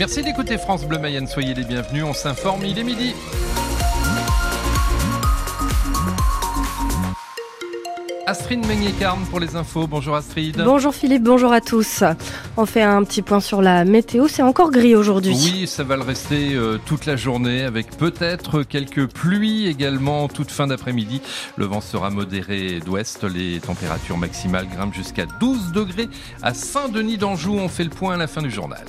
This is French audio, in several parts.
Merci d'écouter France Bleu Mayenne, soyez les bienvenus, on s'informe, il est midi. Astrid Meignet-Carne pour les infos. Bonjour Astrid. Bonjour Philippe, bonjour à tous. On fait un petit point sur la météo. C'est encore gris aujourd'hui. Oui, ça va le rester euh, toute la journée avec peut-être quelques pluies également toute fin d'après-midi. Le vent sera modéré d'ouest. Les températures maximales grimpent jusqu'à 12 degrés. À Saint-Denis d'Anjou, on fait le point à la fin du journal.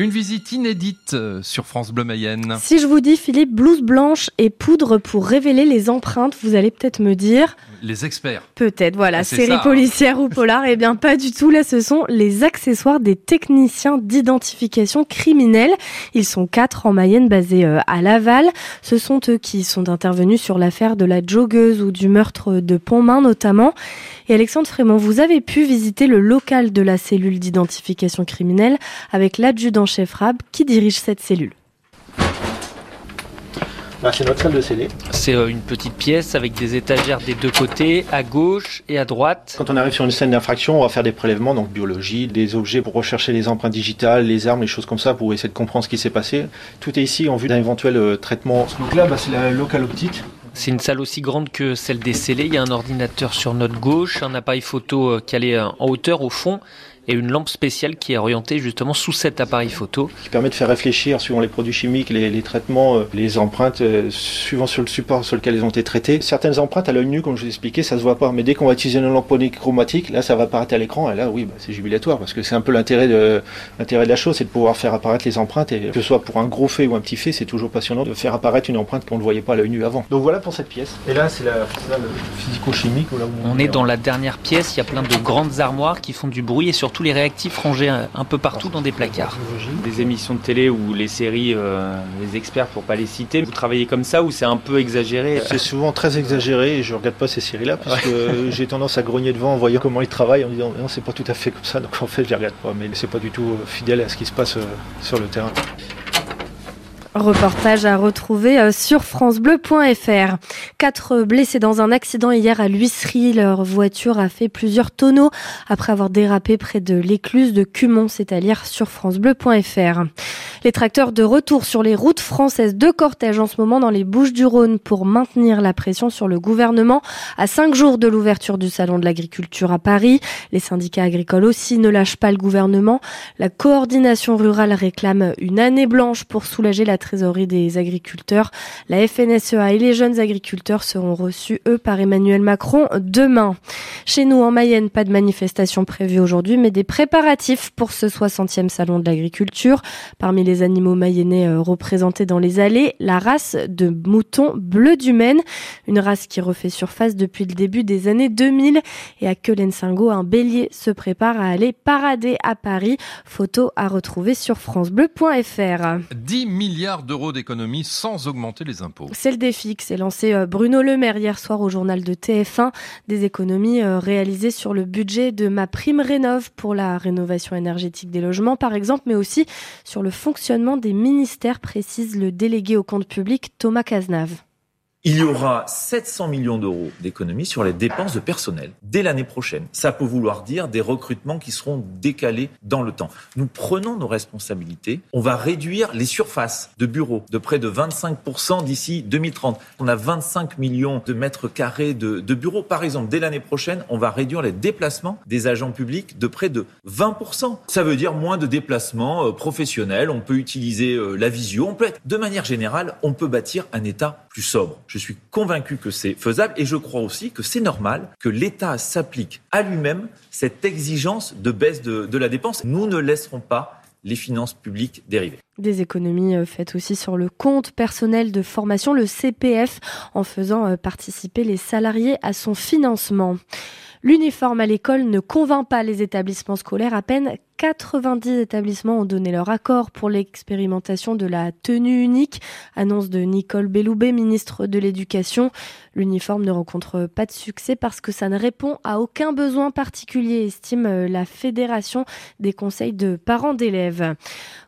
Une visite inédite euh, sur France Bleu Mayenne. Si je vous dis Philippe, blouse blanche et poudre pour révéler les empreintes, vous allez peut-être me dire les experts. Peut-être, voilà, série policière ou polar. Eh bien, pas du tout. Là, ce sont les accessoires des techniciens d'identification criminelle. Ils sont quatre en Mayenne, basés euh, à Laval. Ce sont eux qui sont intervenus sur l'affaire de la joggeuse ou du meurtre de Pontmain, notamment. Et Alexandre Frémont, vous avez pu visiter le local de la cellule d'identification criminelle avec l'adjudant-chef RAB qui dirige cette cellule. Bah, c'est notre salle de scellé. C'est euh, une petite pièce avec des étagères des deux côtés, à gauche et à droite. Quand on arrive sur une scène d'infraction, on va faire des prélèvements, donc biologie, des objets pour rechercher les empreintes digitales, les armes, les choses comme ça, pour essayer de comprendre ce qui s'est passé. Tout est ici en vue d'un éventuel euh, traitement. Donc là, bah, c'est la locale optique. C'est une salle aussi grande que celle des scellés. Il y a un ordinateur sur notre gauche, un appareil photo euh, calé en hauteur au fond et une lampe spéciale qui est orientée justement sous cet appareil photo. Qui permet de faire réfléchir suivant les produits chimiques, les, traitements, euh, les empreintes, euh, suivant sur le support sur lequel elles ont été traitées. Certaines empreintes à l'œil nu, comme je vous ai expliqué, ça se voit pas. Mais dès qu'on va utiliser une lampe chromatique, là ça va apparaître à l'écran et là oui, bah, c'est jubilatoire parce que c'est un peu l'intérêt de, l'intérêt de la chose, c'est de pouvoir faire apparaître les empreintes et que ce soit pour un gros fait ou un petit fait, c'est toujours passionnant de faire apparaître une empreinte qu'on ne voyait pas à l'œil nu avant. Donc voilà pour cette pièce. Et là c'est la, physico-chimique. On, on est dans la dernière pièce, il y a plein de grandes armoires qui font du bruit et surtout les réactifs rangés un peu partout dans des placards. Des émissions de télé ou les séries, euh, les experts pour pas les citer, vous travaillez comme ça ou c'est un peu exagéré? C'est souvent très exagéré et je regarde pas ces séries-là parce que j'ai tendance à grogner devant en voyant comment ils travaillent en disant non c'est pas tout à fait comme ça donc en fait je les regarde pas mais c'est pas du tout fidèle à ce qui se passe euh, sur le terrain. Reportage à retrouver euh, sur francebleu.fr. Quatre blessés dans un accident hier à l'huisserie. Leur voiture a fait plusieurs tonneaux après avoir dérapé près de l'écluse de Cumont, c'est à dire sur francebleu.fr. Les tracteurs de retour sur les routes françaises de cortège en ce moment dans les Bouches du Rhône pour maintenir la pression sur le gouvernement à cinq jours de l'ouverture du salon de l'agriculture à Paris. Les syndicats agricoles aussi ne lâchent pas le gouvernement. La coordination rurale réclame une année blanche pour soulager la trésorerie des agriculteurs. La FNSEA et les jeunes agriculteurs seront reçus, eux, par Emmanuel Macron demain. Chez nous, en Mayenne, pas de manifestation prévue aujourd'hui, mais des préparatifs pour ce 60e salon de l'agriculture. Parmi les animaux mayennais euh, représentés dans les allées, la race de mouton bleu du Maine, une race qui refait surface depuis le début des années 2000 et à Quelen-Singo, un bélier se prépare à aller parader à Paris. Photo à retrouver sur francebleu.fr. 10 milliards d'euros d'économies sans augmenter les impôts. C'est le défi que s'est lancé euh, Bruno Le Maire hier soir au journal de TF1. Des économies euh, réalisées sur le budget de ma prime rénov pour la rénovation énergétique des logements par exemple, mais aussi sur le fonctionnement fonctionnement des ministères, précise le délégué au compte public Thomas Cazenave. Il y aura 700 millions d'euros d'économies sur les dépenses de personnel dès l'année prochaine. Ça peut vouloir dire des recrutements qui seront décalés dans le temps. Nous prenons nos responsabilités. On va réduire les surfaces de bureaux de près de 25% d'ici 2030. On a 25 millions de mètres carrés de, bureaux. Par exemple, dès l'année prochaine, on va réduire les déplacements des agents publics de près de 20%. Ça veut dire moins de déplacements euh, professionnels. On peut utiliser euh, la visio. On peut être, de manière générale, on peut bâtir un État plus sobre. Je suis convaincu que c'est faisable et je crois aussi que c'est normal que l'État s'applique à lui-même cette exigence de baisse de, la dépense. Nous ne laisserons pas les finances publiques dériver. Des économies euh, faites aussi sur le compte personnel de formation, le CPF, en faisant euh, participer les salariés à son financement. L'uniforme à l'école ne convainc pas les établissements scolaires. À peine 90 établissements ont donné leur accord pour l'expérimentation de la tenue unique, annonce de Nicole Belloubet, ministre de l'Éducation. L'uniforme ne rencontre pas de succès parce que ça ne répond à aucun besoin particulier, estime la Fédération des conseils de parents d'élèves.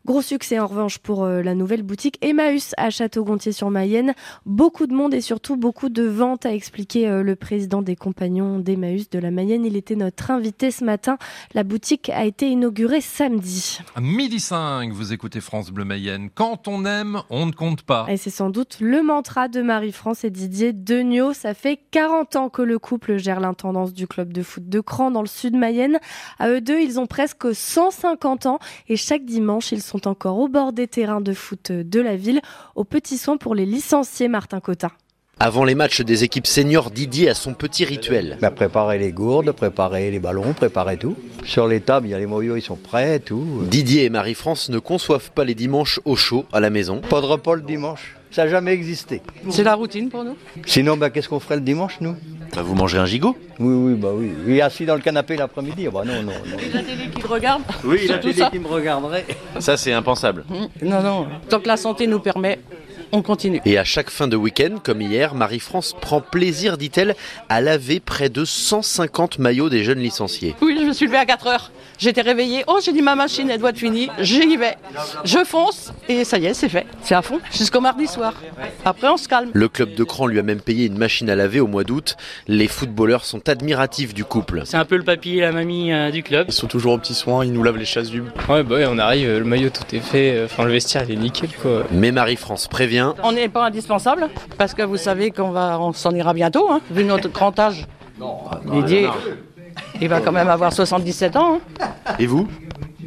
Gros succès en revanche pour euh, la nouvelle boutique Emmaüs à Château-Gontier-sur-Mayenne. Beaucoup de monde et surtout beaucoup de ventes, a expliqué euh, le président des compagnons d'Emmaüs de la Mayenne. Il était notre invité ce matin. La boutique a été inaugurée samedi. À midi 5, vous écoutez France Bleu Mayenne. Quand on aime, on ne compte pas. Et c'est sans doute le mantra de Marie-France et Didier Degnaud. Ça fait 40 ans que le couple gère l'intendance du club de foot de Cran dans le sud Mayenne. À eux deux, ils ont presque 150 ans et chaque dimanche, ils sont encore au bord des terrains de foot de la ville, au petit soin pour les licenciés Martin Cotin. Avant les matchs des équipes seniors, Didier a son petit rituel. Bah, préparer les gourdes, préparer les ballons, préparer tout. Sur les tables, il y a les moyaux, ils sont prêts, tout. Didier et Marie-France ne conçoivent pas les dimanches au chaud à la maison. Pas de repas le dimanche. Ça n'a jamais existé. C'est la routine pour nous. Sinon, bah, qu'est-ce qu'on ferait le dimanche, nous? Bah, Vous mangez un gigot Oui, oui, bah oui. Oui, assis dans le canapé l'après-midi. Bah non, non, non. La télé qui te regarde Oui, la télé qui me regarderait. Ça, c'est impensable. Non, non. Tant que la santé nous permet, on continue. Et à chaque fin de week-end, comme hier, Marie-France prend plaisir, dit-elle, à laver près de 150 maillots des jeunes licenciés. Oui, je me suis levée à 4 heures. J'étais réveillée. Oh, j'ai dit ma machine, elle doit être finie. J'y vais. Je fonce et ça y est, c'est fait. C'est à fond jusqu'au mardi soir. Après, on se calme. Le club de Cran lui a même payé une machine à laver au mois d'août. Les footballeurs sont admiratifs du couple. C'est un peu le papy et la mamie euh, du club. Ils sont toujours aux petits soins, ils nous lavent les chasses du. Ouais, bah ouais, on arrive, le maillot tout est fait. euh, Enfin, le vestiaire il est nickel quoi. Mais Marie-France prévient, On n'est pas indispensable parce que vous savez qu'on va, on s'en ira bientôt, hein, vu notre grand âge. Didier, il va quand même avoir 77 ans. hein. et vous?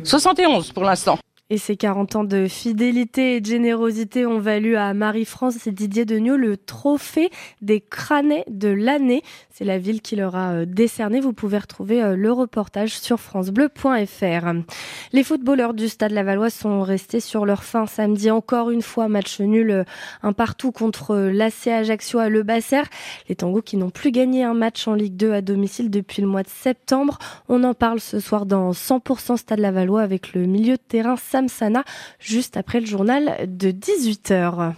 71 pour l'instant. Et ces 40 ans de fidélité et de générosité ont valu à Marie-France et Didier Degnaud le trophée des crânets de l'année. C'est la ville qui leur a euh, décerné. Vous pouvez retrouver euh, le reportage sur francebleu.fr. Les footballeurs du Stade Lavallois sont restés sur leur fin samedi. Encore une fois, match nul, euh, un partout contre l'AC Ajaccio à Le Basser. Les Tangos qui n'ont plus gagné un match en Ligue 2 à domicile depuis le mois de septembre. On en parle ce soir dans 100% Stade Lavallois avec le milieu de terrain Sam Sana, juste après le journal de 18h.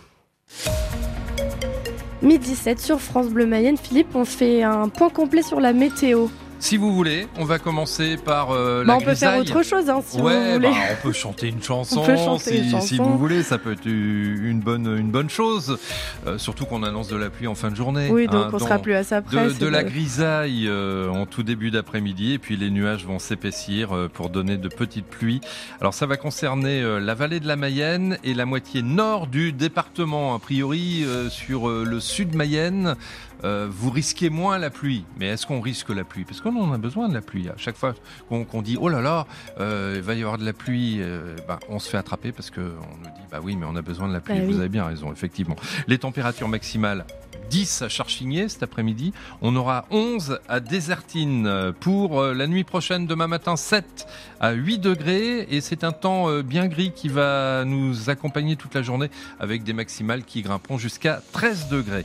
Midi 7 sur France Bleu Mayenne. Philippe, on fait un point complet sur la météo. Si vous voulez, on va commencer par euh, Bah, la on peut faire autre chose hein, si ouais, vous voulez. bah, on peut chanter une chanson, On peut chanter si, une si chanson. vous voulez, ça peut être une bonne, une bonne chose. Euh, surtout qu'on annonce de la pluie en fin de journée. oui, donc hein, on sera plus à ça après. de, la pas- grisaille euh, en tout début d'après-midi et puis les nuages vont s'épaissir euh, pour donner de petites pluies. Alors ça va concerner euh, la vallée de la Mayenne et la moitié nord du département. A priori euh, sur euh, le sud Mayenne, euh, vous risquez moins la pluie. Mais est-ce qu'on risque la pluie? Parce en a besoin de la pluie. À chaque fois qu'on dit oh là là, euh, il va y avoir de la pluie, euh, ben, on se fait attraper parce qu'on nous dit bah oui, mais on a besoin de la pluie. Bah oui. Vous avez bien raison, effectivement. Les températures maximales 10 à Charchigné cet après-midi. On aura 11 à Désertine pour euh, la nuit prochaine, demain matin 7 à 8 degrés. Et c'est un temps euh, bien gris qui va nous accompagner toute la journée avec des maximales qui grimperont jusqu'à 13 degrés.